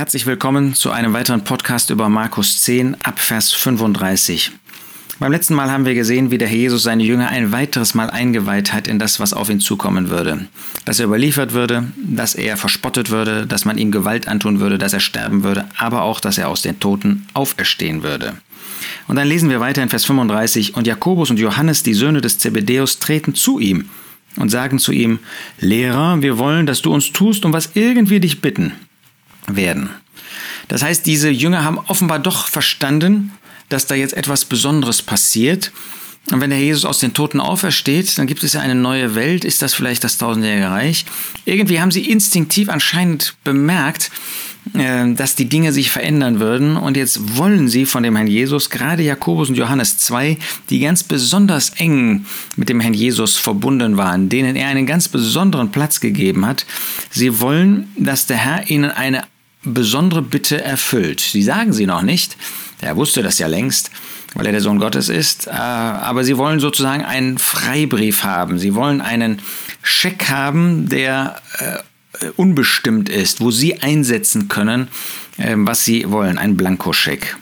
Herzlich willkommen zu einem weiteren Podcast über Markus 10 ab Vers 35. Beim letzten Mal haben wir gesehen, wie der Herr Jesus seine Jünger ein weiteres Mal eingeweiht hat in das, was auf ihn zukommen würde. Dass er überliefert würde, dass er verspottet würde, dass man ihm Gewalt antun würde, dass er sterben würde, aber auch, dass er aus den Toten auferstehen würde. Und dann lesen wir weiter in Vers 35, und Jakobus und Johannes, die Söhne des Zebedäus, treten zu ihm und sagen zu ihm, Lehrer, wir wollen, dass du uns tust, um was irgendwie dich bitten werden. Das heißt, diese Jünger haben offenbar doch verstanden, dass da jetzt etwas Besonderes passiert. Und wenn der Jesus aus den Toten aufersteht, dann gibt es ja eine neue Welt. Ist das vielleicht das tausendjährige Reich? Irgendwie haben sie instinktiv anscheinend bemerkt, äh, dass die Dinge sich verändern würden. Und jetzt wollen sie von dem Herrn Jesus, gerade Jakobus und Johannes zwei, die ganz besonders eng mit dem Herrn Jesus verbunden waren, denen er einen ganz besonderen Platz gegeben hat, sie wollen, dass der Herr ihnen eine besondere Bitte erfüllt. Sie sagen sie noch nicht, er wusste das ja längst, weil er der Sohn Gottes ist. Äh, aber sie wollen sozusagen einen Freibrief haben. Sie wollen einen Scheck haben, der äh, unbestimmt ist, wo sie einsetzen können, äh, was sie wollen. Ein Blankoscheck.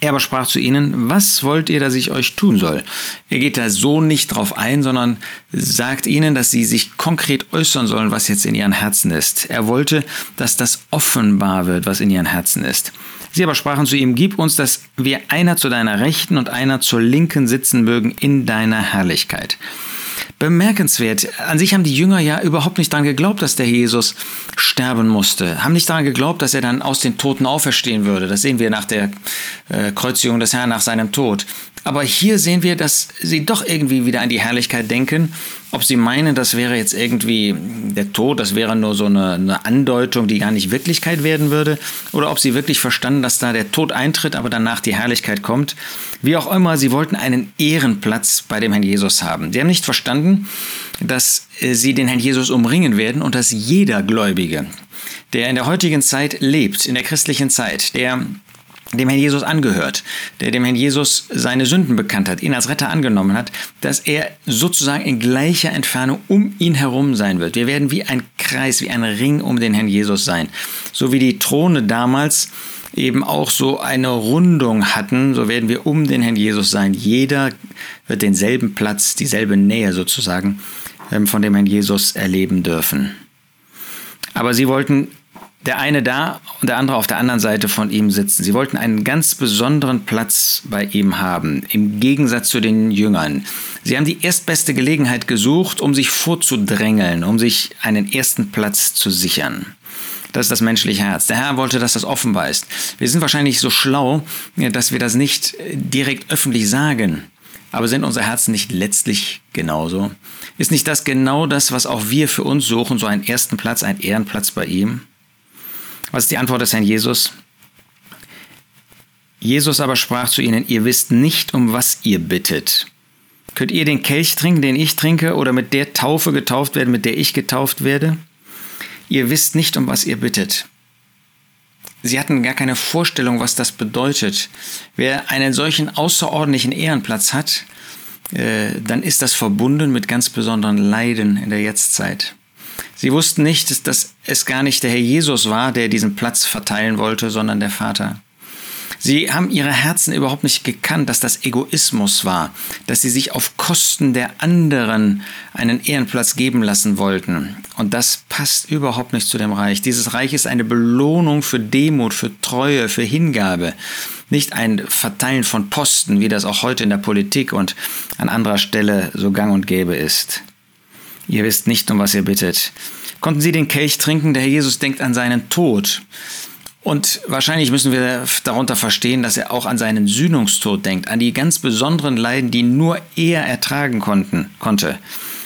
Er aber sprach zu ihnen, was wollt ihr, dass ich euch tun soll? Er geht da so nicht drauf ein, sondern sagt ihnen, dass sie sich konkret äußern sollen, was jetzt in ihren Herzen ist. Er wollte, dass das offenbar wird, was in ihren Herzen ist. Sie aber sprachen zu ihm, gib uns, dass wir einer zu deiner Rechten und einer zur Linken sitzen mögen in deiner Herrlichkeit. Bemerkenswert. An sich haben die Jünger ja überhaupt nicht daran geglaubt, dass der Jesus sterben musste. Haben nicht daran geglaubt, dass er dann aus den Toten auferstehen würde. Das sehen wir nach der äh, Kreuzigung des Herrn nach seinem Tod. Aber hier sehen wir, dass sie doch irgendwie wieder an die Herrlichkeit denken. Ob sie meinen, das wäre jetzt irgendwie der Tod, das wäre nur so eine, eine, Andeutung, die gar nicht Wirklichkeit werden würde, oder ob sie wirklich verstanden, dass da der Tod eintritt, aber danach die Herrlichkeit kommt. Wie auch immer, sie wollten einen Ehrenplatz bei dem Herrn Jesus haben. Sie haben nicht verstanden, dass äh, sie den Herrn Jesus umringen werden und dass jeder Gläubige, der in der heutigen Zeit lebt, in der christlichen Zeit, der dem Herrn Jesus angehört, der dem Herrn Jesus seine Sünden bekannt hat, ihn als Retter angenommen hat, dass er sozusagen in gleicher Entfernung um ihn herum sein wird. Wir werden wie ein Kreis, wie ein Ring um den Herrn Jesus sein. So wie die Throne damals eben auch so eine Rundung hatten, so werden wir um den Herrn Jesus sein. Jeder wird denselben Platz, dieselbe Nähe sozusagen ähm, von dem Herrn Jesus erleben dürfen. Aber sie wollten der eine da und der andere auf der anderen Seite von ihm sitzen. Sie wollten einen ganz besonderen Platz bei ihm haben, im Gegensatz zu den Jüngern. Sie haben die erstbeste Gelegenheit gesucht, um sich vorzudrängeln, um sich einen ersten Platz zu sichern. Das ist das menschliche Herz. Der Herr wollte, dass das offenbar ist. Wir sind wahrscheinlich so schlau, dass wir das nicht direkt öffentlich sagen. Aber sind unsere Herzen nicht letztlich genauso? Ist nicht das genau das, was auch wir für uns suchen, so einen ersten Platz, einen Ehrenplatz bei ihm? Was ist die Antwort des Herrn Jesus? Jesus aber sprach zu ihnen, ihr wisst nicht, um was ihr bittet. Könnt ihr den Kelch trinken, den ich trinke, oder mit der Taufe getauft werden, mit der ich getauft werde? Ihr wisst nicht, um was ihr bittet. Sie hatten gar keine Vorstellung, was das bedeutet. Wer einen solchen außerordentlichen Ehrenplatz hat, äh, dann ist das verbunden mit ganz besonderen Leiden in der Jetztzeit. Sie wussten nicht, dass es gar nicht der Herr Jesus war, der diesen Platz verteilen wollte, sondern der Vater. Sie haben ihre Herzen überhaupt nicht gekannt, dass das Egoismus war, dass sie sich auf Kosten der anderen einen Ehrenplatz geben lassen wollten. Und das passt überhaupt nicht zu dem Reich. Dieses Reich ist eine Belohnung für Demut, für Treue, für Hingabe. Nicht ein Verteilen von Posten, wie das auch heute in der Politik und an anderer Stelle so gang und gäbe ist. Ihr wisst nicht, um was ihr bittet. Konnten sie den Kelch trinken? Der Herr Jesus denkt an seinen Tod. Und wahrscheinlich müssen wir darunter verstehen, dass er auch an seinen Sühnungstod denkt, an die ganz besonderen Leiden, die nur er ertragen konnten, konnte.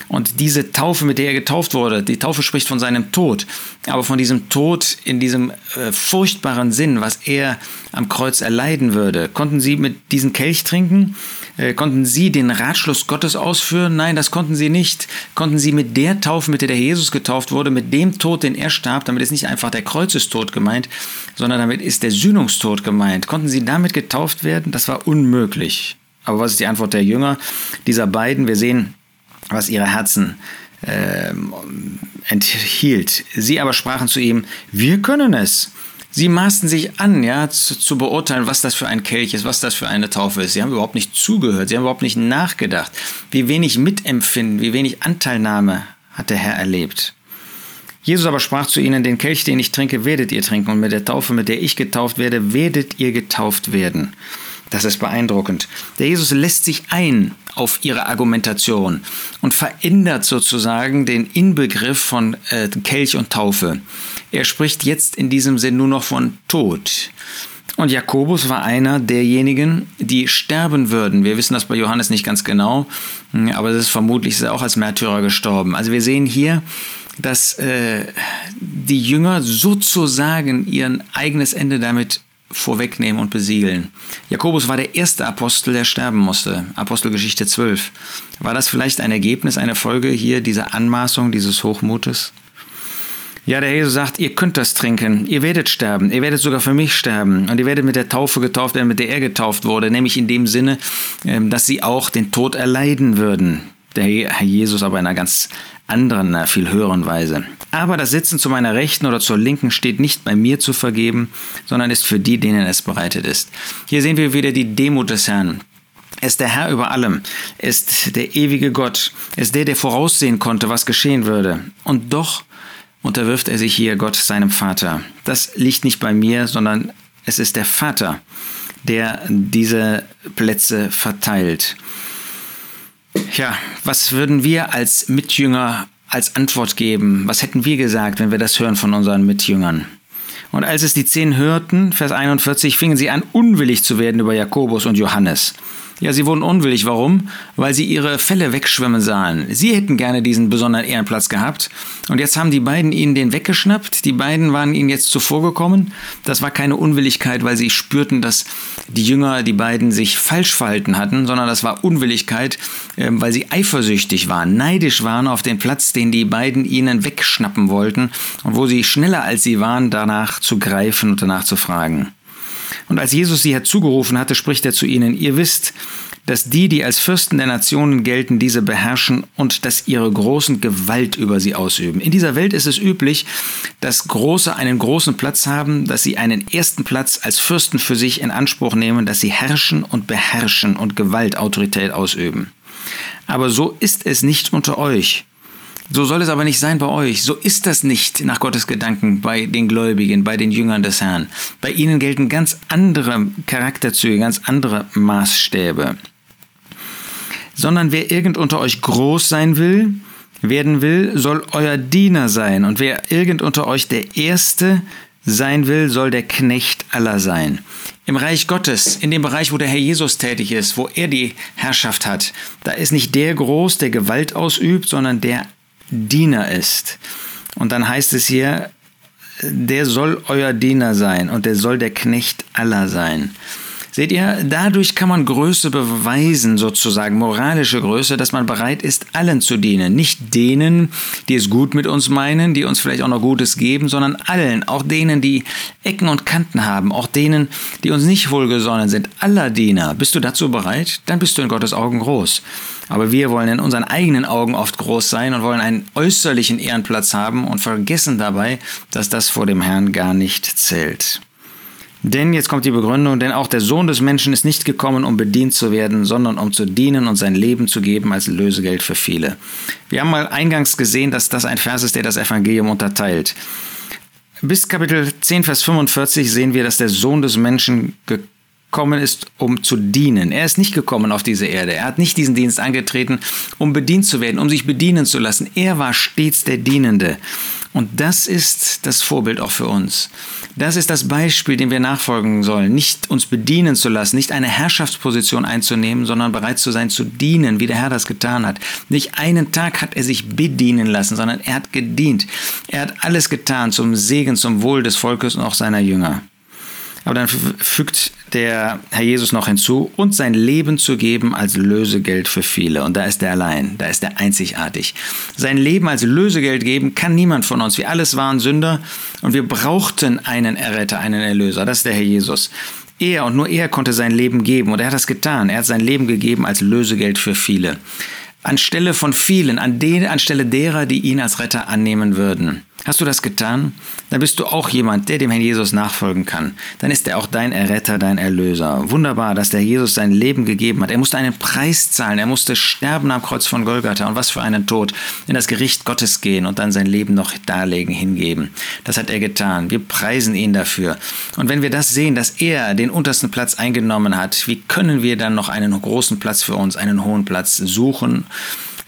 Und diese Taufe, mit der er getauft wurde, die Taufe spricht von seinem Tod, aber von diesem Tod in diesem äh, furchtbaren Sinn, was er am Kreuz erleiden würde. Konnten sie mit diesem Kelch trinken? Äh, konnten sie den Ratschluss Gottes ausführen? Nein, das konnten sie nicht. Konnten sie mit der Taufe, mit der der Jesus getauft wurde, mit dem Tod, den er starb, damit ist nicht einfach der Kreuzestod gemeint, sondern damit ist der Sühnungstod gemeint. Konnten sie damit getauft werden? Das war unmöglich. Aber was ist die Antwort der Jünger dieser beiden? Wir sehen, was ihre Herzen äh, enthielt. Sie aber sprachen zu ihm, wir können es. Sie maßen sich an, ja, zu, zu, beurteilen, was das für ein Kelch ist, was das für eine Taufe ist. Sie haben überhaupt nicht zugehört, sie haben überhaupt nicht nachgedacht. Wie wenig Mitempfinden, wie wenig Anteilnahme hat der Herr erlebt. Jesus aber sprach zu ihnen, den Kelch, den ich trinke, werdet ihr trinken, und mit der Taufe, mit der ich getauft werde, werdet ihr getauft werden. Das ist beeindruckend. Der Jesus lässt sich ein auf ihre Argumentation und verändert sozusagen den Inbegriff von äh, Kelch und Taufe. Er spricht jetzt in diesem Sinn nur noch von Tod. Und Jakobus war einer derjenigen, die sterben würden. Wir wissen das bei Johannes nicht ganz genau, aber es ist vermutlich ist er auch als Märtyrer gestorben. Also wir sehen hier, dass äh, die Jünger sozusagen ihr eigenes Ende damit vorwegnehmen und besiegeln. Jakobus war der erste Apostel, der sterben musste. Apostelgeschichte 12. War das vielleicht ein Ergebnis, eine Folge hier dieser Anmaßung, dieses Hochmutes? Ja, der Jesus sagt, ihr könnt das trinken, ihr werdet sterben, ihr werdet sogar für mich sterben und ihr werdet mit der Taufe getauft werden, mit der er getauft wurde, nämlich in dem Sinne, ähm, dass sie auch den Tod erleiden würden. Der Herr Jesus aber in einer ganz anderen, viel höheren Weise. Aber das Sitzen zu meiner Rechten oder zur Linken steht nicht bei mir zu vergeben, sondern ist für die, denen es bereitet ist. Hier sehen wir wieder die Demut des Herrn. Er ist der Herr über allem, er ist der ewige Gott, er ist der, der voraussehen konnte, was geschehen würde. Und doch unterwirft er sich hier Gott seinem Vater. Das liegt nicht bei mir, sondern es ist der Vater, der diese Plätze verteilt. Ja, was würden wir als Mitjünger als Antwort geben? Was hätten wir gesagt, wenn wir das hören von unseren Mitjüngern? Und als es die zehn hörten, Vers 41, fingen sie an, unwillig zu werden über Jakobus und Johannes. Ja, sie wurden unwillig. Warum? Weil sie ihre Fälle wegschwimmen sahen. Sie hätten gerne diesen besonderen Ehrenplatz gehabt. Und jetzt haben die beiden ihnen den weggeschnappt. Die beiden waren ihnen jetzt zuvorgekommen. Das war keine Unwilligkeit, weil sie spürten, dass die Jünger, die beiden, sich falsch verhalten hatten, sondern das war Unwilligkeit, ähm, weil sie eifersüchtig waren, neidisch waren auf den Platz, den die beiden ihnen wegschnappen wollten und wo sie schneller als sie waren, danach zu greifen und danach zu fragen. Und als Jesus sie herzugerufen hatte, spricht er zu ihnen, ihr wisst, dass die, die als Fürsten der Nationen gelten, diese beherrschen und dass ihre Großen Gewalt über sie ausüben. In dieser Welt ist es üblich, dass Große einen großen Platz haben, dass sie einen ersten Platz als Fürsten für sich in Anspruch nehmen, dass sie herrschen und beherrschen und Gewalt, Autorität ausüben. Aber so ist es nicht unter euch. So soll es aber nicht sein bei euch. So ist das nicht nach Gottes Gedanken bei den Gläubigen, bei den Jüngern des Herrn. Bei ihnen gelten ganz andere Charakterzüge, ganz andere Maßstäbe. Sondern wer irgend unter euch groß sein will, werden will, soll euer Diener sein. Und wer irgend unter euch der Erste sein will, soll der Knecht aller sein. Im Reich Gottes, in dem Bereich, wo der Herr Jesus tätig ist, wo er die Herrschaft hat, da ist nicht der groß, der Gewalt ausübt, sondern der Diener ist. Und dann heißt es hier, der soll euer Diener sein und der soll der Knecht aller sein. Seht ihr, dadurch kann man Größe beweisen, sozusagen moralische Größe, dass man bereit ist, allen zu dienen. Nicht denen, die es gut mit uns meinen, die uns vielleicht auch noch Gutes geben, sondern allen, auch denen, die Ecken und Kanten haben, auch denen, die uns nicht wohlgesonnen sind. Aller Diener. Bist du dazu bereit? Dann bist du in Gottes Augen groß. Aber wir wollen in unseren eigenen Augen oft groß sein und wollen einen äußerlichen Ehrenplatz haben und vergessen dabei, dass das vor dem Herrn gar nicht zählt. Denn jetzt kommt die Begründung, denn auch der Sohn des Menschen ist nicht gekommen, um bedient zu werden, sondern um zu dienen und sein Leben zu geben als Lösegeld für viele. Wir haben mal eingangs gesehen, dass das ein Vers ist, der das Evangelium unterteilt. Bis Kapitel 10, Vers 45 sehen wir, dass der Sohn des Menschen gekommen ist, um zu dienen. Er ist nicht gekommen auf diese Erde. Er hat nicht diesen Dienst angetreten, um bedient zu werden, um sich bedienen zu lassen. Er war stets der Dienende. Und das ist das Vorbild auch für uns. Das ist das Beispiel, dem wir nachfolgen sollen. Nicht uns bedienen zu lassen, nicht eine Herrschaftsposition einzunehmen, sondern bereit zu sein zu dienen, wie der Herr das getan hat. Nicht einen Tag hat er sich bedienen lassen, sondern er hat gedient. Er hat alles getan zum Segen, zum Wohl des Volkes und auch seiner Jünger. Aber dann fügt der Herr Jesus noch hinzu, und sein Leben zu geben als Lösegeld für viele. Und da ist er allein, da ist er einzigartig. Sein Leben als Lösegeld geben kann niemand von uns. Wir alles waren Sünder und wir brauchten einen Erretter, einen Erlöser. Das ist der Herr Jesus. Er und nur er konnte sein Leben geben und er hat das getan. Er hat sein Leben gegeben als Lösegeld für viele. Anstelle von vielen, an den, anstelle derer, die ihn als Retter annehmen würden. Hast du das getan? Dann bist du auch jemand, der dem Herrn Jesus nachfolgen kann. Dann ist er auch dein Erretter, dein Erlöser. Wunderbar, dass der Jesus sein Leben gegeben hat. Er musste einen Preis zahlen. Er musste sterben am Kreuz von Golgatha. Und was für einen Tod. In das Gericht Gottes gehen und dann sein Leben noch darlegen, hingeben. Das hat er getan. Wir preisen ihn dafür. Und wenn wir das sehen, dass er den untersten Platz eingenommen hat, wie können wir dann noch einen großen Platz für uns, einen hohen Platz suchen?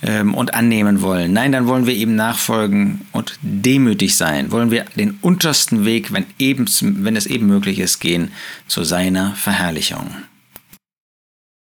Ähm, und annehmen wollen. Nein, dann wollen wir ihm nachfolgen und demütig sein. Wollen wir den untersten Weg, wenn, eben, wenn es eben möglich ist, gehen zu seiner Verherrlichung.